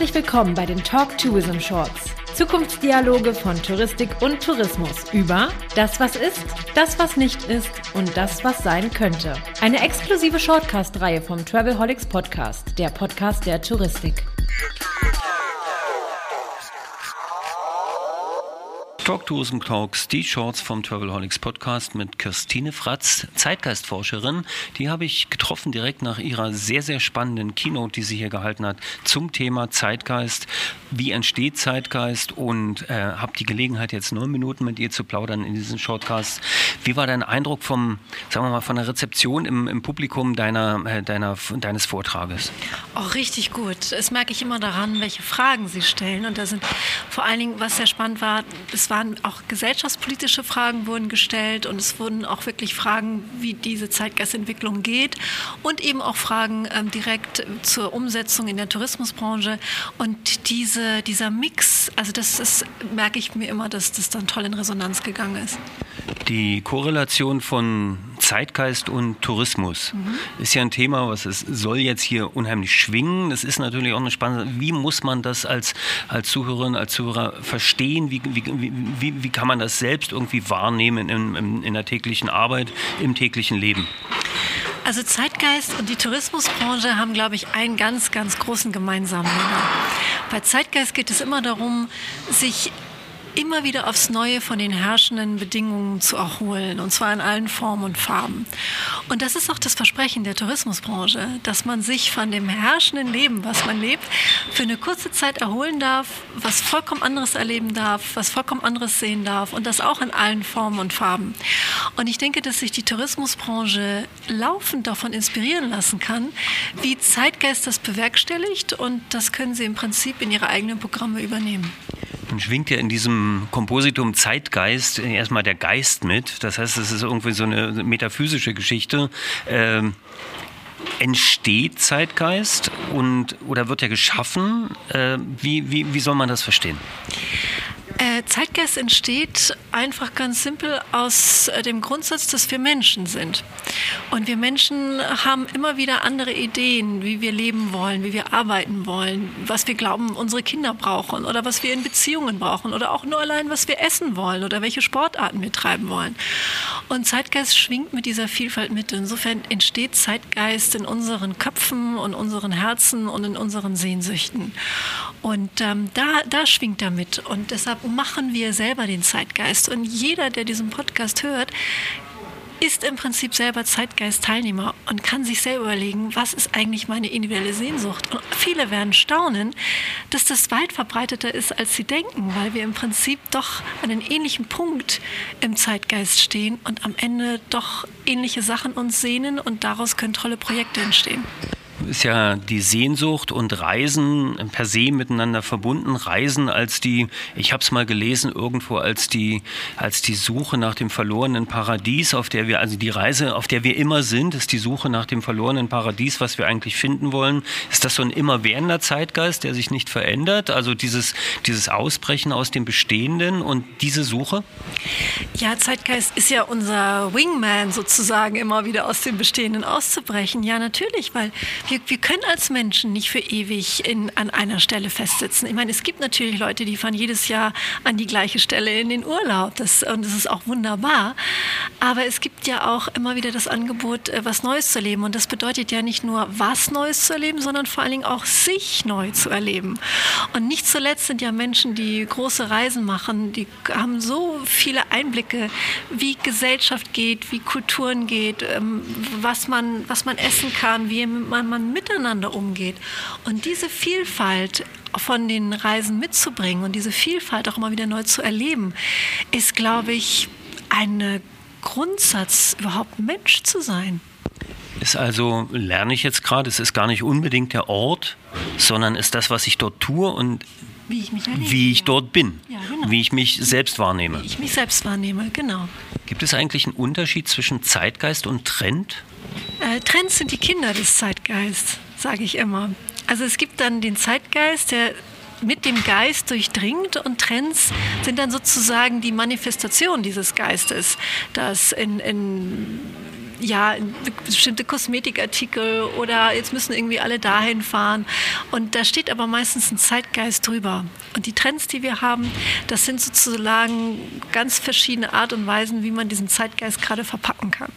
Herzlich willkommen bei den Talk Tourism Shorts. Zukunftsdialoge von Touristik und Tourismus über das, was ist, das, was nicht ist und das, was sein könnte. Eine exklusive Shortcast-Reihe vom Travelholics Podcast, der Podcast der Touristik. Talk Tourism Talks, die Shorts vom Travelholics Podcast mit Christine Fratz, Zeitgeistforscherin. Die habe ich getroffen direkt nach ihrer sehr, sehr spannenden Keynote, die sie hier gehalten hat, zum Thema Zeitgeist. Wie entsteht Zeitgeist? Und äh, habe die Gelegenheit, jetzt neun Minuten mit ihr zu plaudern in diesem Shortcast. Wie war dein Eindruck vom, sagen wir mal, von der Rezeption im, im Publikum deiner, äh, deiner, deines Vortrages? Auch richtig gut. Das merke ich immer daran, welche Fragen sie stellen. Und da sind vor allen Dingen, was sehr spannend war, es war waren auch gesellschaftspolitische Fragen wurden gestellt und es wurden auch wirklich Fragen, wie diese Zeitgeistentwicklung geht und eben auch Fragen ähm, direkt zur Umsetzung in der Tourismusbranche. Und diese, dieser Mix, also das ist, merke ich mir immer, dass das dann toll in Resonanz gegangen ist. Die Korrelation von Zeitgeist und Tourismus mhm. ist ja ein Thema, was es soll jetzt hier unheimlich schwingen. Das ist natürlich auch eine spannende. Wie muss man das als, als Zuhörerin, als Zuhörer verstehen? Wie, wie, wie, wie kann man das selbst irgendwie wahrnehmen in, in, in der täglichen Arbeit, im täglichen Leben? Also Zeitgeist und die Tourismusbranche haben, glaube ich, einen ganz, ganz großen gemeinsamen Nenner. Bei Zeitgeist geht es immer darum, sich immer wieder aufs Neue von den herrschenden Bedingungen zu erholen, und zwar in allen Formen und Farben. Und das ist auch das Versprechen der Tourismusbranche, dass man sich von dem herrschenden Leben, was man lebt, für eine kurze Zeit erholen darf, was vollkommen anderes erleben darf, was vollkommen anderes sehen darf und das auch in allen Formen und Farben. Und ich denke, dass sich die Tourismusbranche laufend davon inspirieren lassen kann, wie Zeitgeist das bewerkstelligt und das können sie im Prinzip in ihre eigenen Programme übernehmen. Dann schwingt ja in diesem Kompositum Zeitgeist erstmal der Geist mit. Das heißt, es ist irgendwie so eine metaphysische Geschichte. Ähm, entsteht Zeitgeist und oder wird er geschaffen? Äh, wie, wie, wie soll man das verstehen? Äh, Zeitgeist entsteht einfach ganz simpel aus äh, dem Grundsatz, dass wir Menschen sind. Und wir Menschen haben immer wieder andere Ideen, wie wir leben wollen, wie wir arbeiten wollen, was wir glauben, unsere Kinder brauchen oder was wir in Beziehungen brauchen oder auch nur allein, was wir essen wollen oder welche Sportarten wir treiben wollen. Und Zeitgeist schwingt mit dieser Vielfalt mit. Insofern entsteht Zeitgeist in unseren Köpfen und unseren Herzen und in unseren Sehnsüchten. Und ähm, da, da schwingt er mit. Und deshalb machen wir selber den Zeitgeist. Und jeder, der diesen Podcast hört, ist im Prinzip selber Zeitgeist-Teilnehmer und kann sich selber überlegen, was ist eigentlich meine individuelle Sehnsucht. Und viele werden staunen, dass das weit verbreiteter ist, als sie denken, weil wir im Prinzip doch an einem ähnlichen Punkt im Zeitgeist stehen und am Ende doch ähnliche Sachen uns sehnen und daraus können tolle Projekte entstehen ist ja die Sehnsucht und Reisen per se miteinander verbunden. Reisen als die, ich habe es mal gelesen irgendwo, als die, als die Suche nach dem verlorenen Paradies, auf der wir, also die Reise, auf der wir immer sind, ist die Suche nach dem verlorenen Paradies, was wir eigentlich finden wollen. Ist das so ein immerwährender Zeitgeist, der sich nicht verändert? Also dieses, dieses Ausbrechen aus dem Bestehenden und diese Suche? Ja, Zeitgeist ist ja unser Wingman sozusagen, immer wieder aus dem Bestehenden auszubrechen. Ja, natürlich, weil wir, wir können als Menschen nicht für ewig in, an einer Stelle festsitzen. Ich meine, es gibt natürlich Leute, die fahren jedes Jahr an die gleiche Stelle in den Urlaub. Das, und das ist auch wunderbar. Aber es gibt ja auch immer wieder das Angebot, äh, was Neues zu erleben. Und das bedeutet ja nicht nur, was Neues zu erleben, sondern vor allen Dingen auch sich neu zu erleben. Und nicht zuletzt sind ja Menschen, die große Reisen machen, die haben so viele Einblicke, wie Gesellschaft geht, wie Kulturen geht, ähm, was man, was man essen kann, wie man, man miteinander umgeht. Und diese Vielfalt von den Reisen mitzubringen und diese Vielfalt auch immer wieder neu zu erleben, ist, glaube ich, ein Grundsatz, überhaupt Mensch zu sein. Ist also, lerne ich jetzt gerade, es ist gar nicht unbedingt der Ort, sondern ist das, was ich dort tue und wie ich, erlebe, wie ich dort bin, ja, genau. wie ich mich selbst wahrnehme. Wie ich mich selbst wahrnehme, genau. Gibt es eigentlich einen Unterschied zwischen Zeitgeist und Trend? Äh, Trends sind die Kinder des Zeitgeists, sage ich immer. Also es gibt dann den Zeitgeist, der mit dem Geist durchdringt und Trends sind dann sozusagen die Manifestation dieses Geistes, das in, in ja, bestimmte Kosmetikartikel oder jetzt müssen irgendwie alle dahin fahren. Und da steht aber meistens ein Zeitgeist drüber. Und die Trends, die wir haben, das sind sozusagen ganz verschiedene Art und Weisen, wie man diesen Zeitgeist gerade verpacken kann.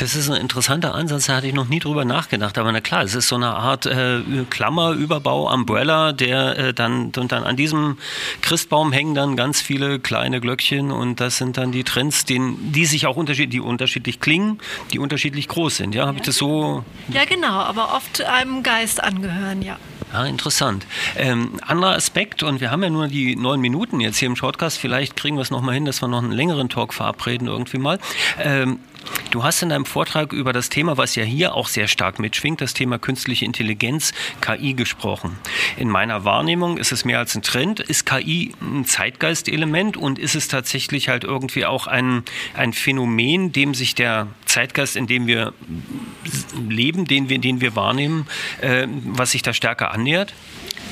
Das ist ein interessanter Ansatz, da hatte ich noch nie drüber nachgedacht. Aber na klar, es ist so eine Art äh, Klammerüberbau, Umbrella, der äh, dann, und dann an diesem Christbaum hängen dann ganz viele kleine Glöckchen und das sind dann die Trends, den, die sich auch unterschiedlich, die unterschiedlich klingen, die unterschiedlich groß sind. Ja, habe ich das so? Ja, genau, aber oft einem Geist angehören, ja. Ja, interessant. Ähm, anderer Aspekt, und wir haben ja nur die neun Minuten jetzt hier im Shortcast, vielleicht kriegen wir es nochmal hin, dass wir noch einen längeren Talk verabreden irgendwie mal. Ähm, Du hast in deinem Vortrag über das Thema, was ja hier auch sehr stark mitschwingt, das Thema künstliche Intelligenz, KI gesprochen. In meiner Wahrnehmung ist es mehr als ein Trend. Ist KI ein Zeitgeistelement und ist es tatsächlich halt irgendwie auch ein, ein Phänomen, dem sich der Zeitgeist, in dem wir leben, den wir, den wir wahrnehmen, äh, was sich da stärker annähert?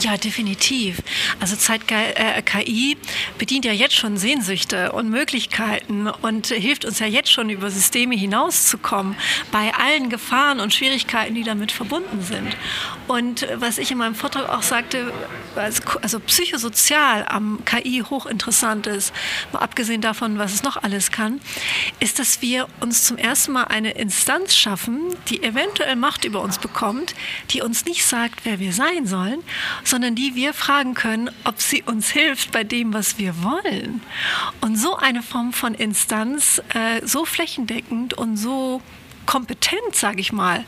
Ja, definitiv. Also Zeit äh, KI bedient ja jetzt schon Sehnsüchte und Möglichkeiten und hilft uns ja jetzt schon über Systeme hinauszukommen bei allen Gefahren und Schwierigkeiten, die damit verbunden sind. Und was ich in meinem Vortrag auch sagte, also psychosozial am KI hochinteressant ist, mal abgesehen davon, was es noch alles kann, ist, dass wir uns zum ersten Mal eine Instanz schaffen, die eventuell Macht über uns bekommt, die uns nicht sagt, wer wir sein sollen, sondern die wir fragen können, ob sie uns hilft bei dem, was wir wollen. Und so eine Form von Instanz, äh, so flächendeckend und so kompetent, sage ich mal,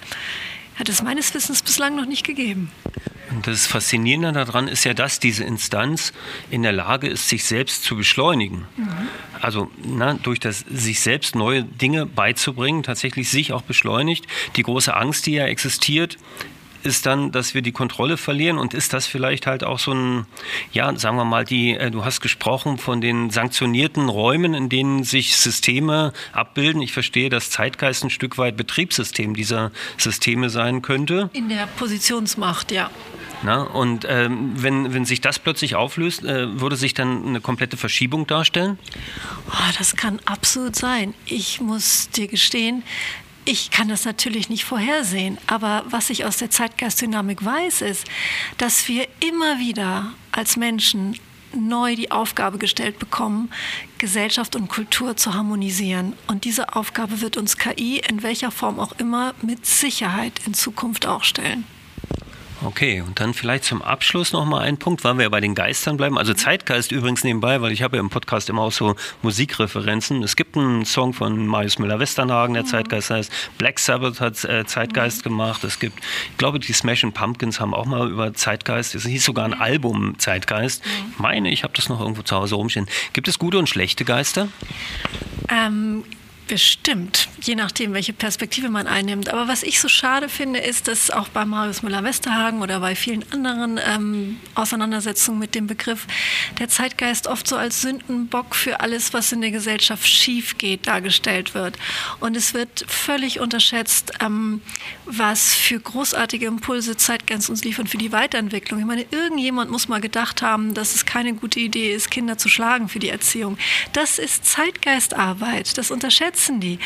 hat es meines Wissens bislang noch nicht gegeben. Und das Faszinierende daran ist ja, dass diese Instanz in der Lage ist, sich selbst zu beschleunigen. Mhm. Also na, durch das sich selbst neue Dinge beizubringen, tatsächlich sich auch beschleunigt. Die große Angst, die ja existiert, ist dann, dass wir die Kontrolle verlieren und ist das vielleicht halt auch so ein, ja, sagen wir mal, die, äh, du hast gesprochen von den sanktionierten Räumen, in denen sich Systeme abbilden. Ich verstehe, dass Zeitgeist ein Stück weit Betriebssystem dieser Systeme sein könnte. In der Positionsmacht, ja. Na, und ähm, wenn, wenn sich das plötzlich auflöst, äh, würde sich dann eine komplette Verschiebung darstellen? Oh, das kann absolut sein. Ich muss dir gestehen, ich kann das natürlich nicht vorhersehen, aber was ich aus der Zeitgeistdynamik weiß, ist, dass wir immer wieder als Menschen neu die Aufgabe gestellt bekommen, Gesellschaft und Kultur zu harmonisieren. Und diese Aufgabe wird uns KI in welcher Form auch immer mit Sicherheit in Zukunft auch stellen. Okay, und dann vielleicht zum Abschluss nochmal ein Punkt, weil wir ja bei den Geistern bleiben. Also Zeitgeist übrigens nebenbei, weil ich habe ja im Podcast immer auch so Musikreferenzen. Es gibt einen Song von Marius Müller-Westernhagen, der mhm. Zeitgeist heißt. Black Sabbath hat äh, Zeitgeist mhm. gemacht. Es gibt, ich glaube, die Smashing Pumpkins haben auch mal über Zeitgeist, es hieß sogar ein Album Zeitgeist. Mhm. Ich meine, ich habe das noch irgendwo zu Hause rumstehen. Gibt es gute und schlechte Geister? Ähm, Bestimmt, je nachdem, welche Perspektive man einnimmt. Aber was ich so schade finde, ist, dass auch bei Marius Müller-Westerhagen oder bei vielen anderen ähm, Auseinandersetzungen mit dem Begriff der Zeitgeist oft so als Sündenbock für alles, was in der Gesellschaft schief geht, dargestellt wird. Und es wird völlig unterschätzt, ähm, was für großartige Impulse Zeitgeist uns liefern für die Weiterentwicklung. Ich meine, irgendjemand muss mal gedacht haben, dass es keine gute Idee ist, Kinder zu schlagen für die Erziehung. Das ist Zeitgeistarbeit. Das unterschätzt schützen die?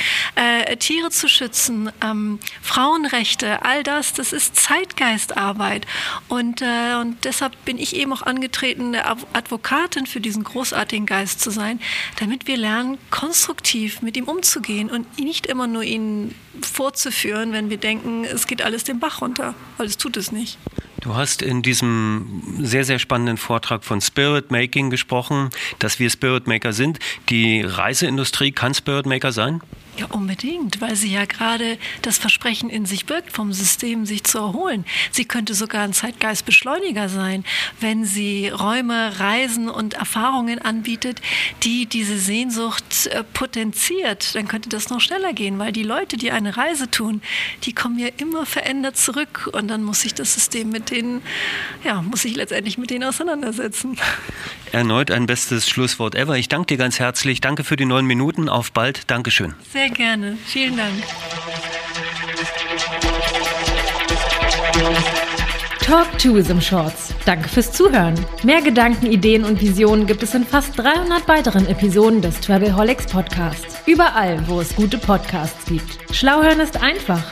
Äh, Tiere zu schützen, ähm, Frauenrechte, all das, das ist Zeitgeistarbeit. Und, äh, und deshalb bin ich eben auch angetreten, eine Advokatin für diesen großartigen Geist zu sein, damit wir lernen, konstruktiv mit ihm umzugehen und nicht immer nur ihn vorzuführen, wenn wir denken, es geht alles den Bach runter, weil es tut es nicht. Du hast in diesem sehr, sehr spannenden Vortrag von Spirit Making gesprochen, dass wir Spirit Maker sind. Die Reiseindustrie kann Spirit Maker sein? Ja, unbedingt, weil sie ja gerade das Versprechen in sich birgt, vom System sich zu erholen. Sie könnte sogar ein Zeitgeistbeschleuniger sein, wenn sie Räume, Reisen und Erfahrungen anbietet, die diese Sehnsucht äh, potenziert. Dann könnte das noch schneller gehen, weil die Leute, die eine Reise tun, die kommen ja immer verändert zurück und dann muss sich das System mit denen, ja, muss sich letztendlich mit denen auseinandersetzen. Erneut ein bestes Schlusswort ever. Ich danke dir ganz herzlich. Danke für die neun Minuten. Auf bald. Dankeschön. Sehr sehr gerne. Vielen Dank. Talk Tourism Shorts. Danke fürs Zuhören. Mehr Gedanken, Ideen und Visionen gibt es in fast 300 weiteren Episoden des Travelholics Podcasts. Überall, wo es gute Podcasts gibt. Schlau hören ist einfach.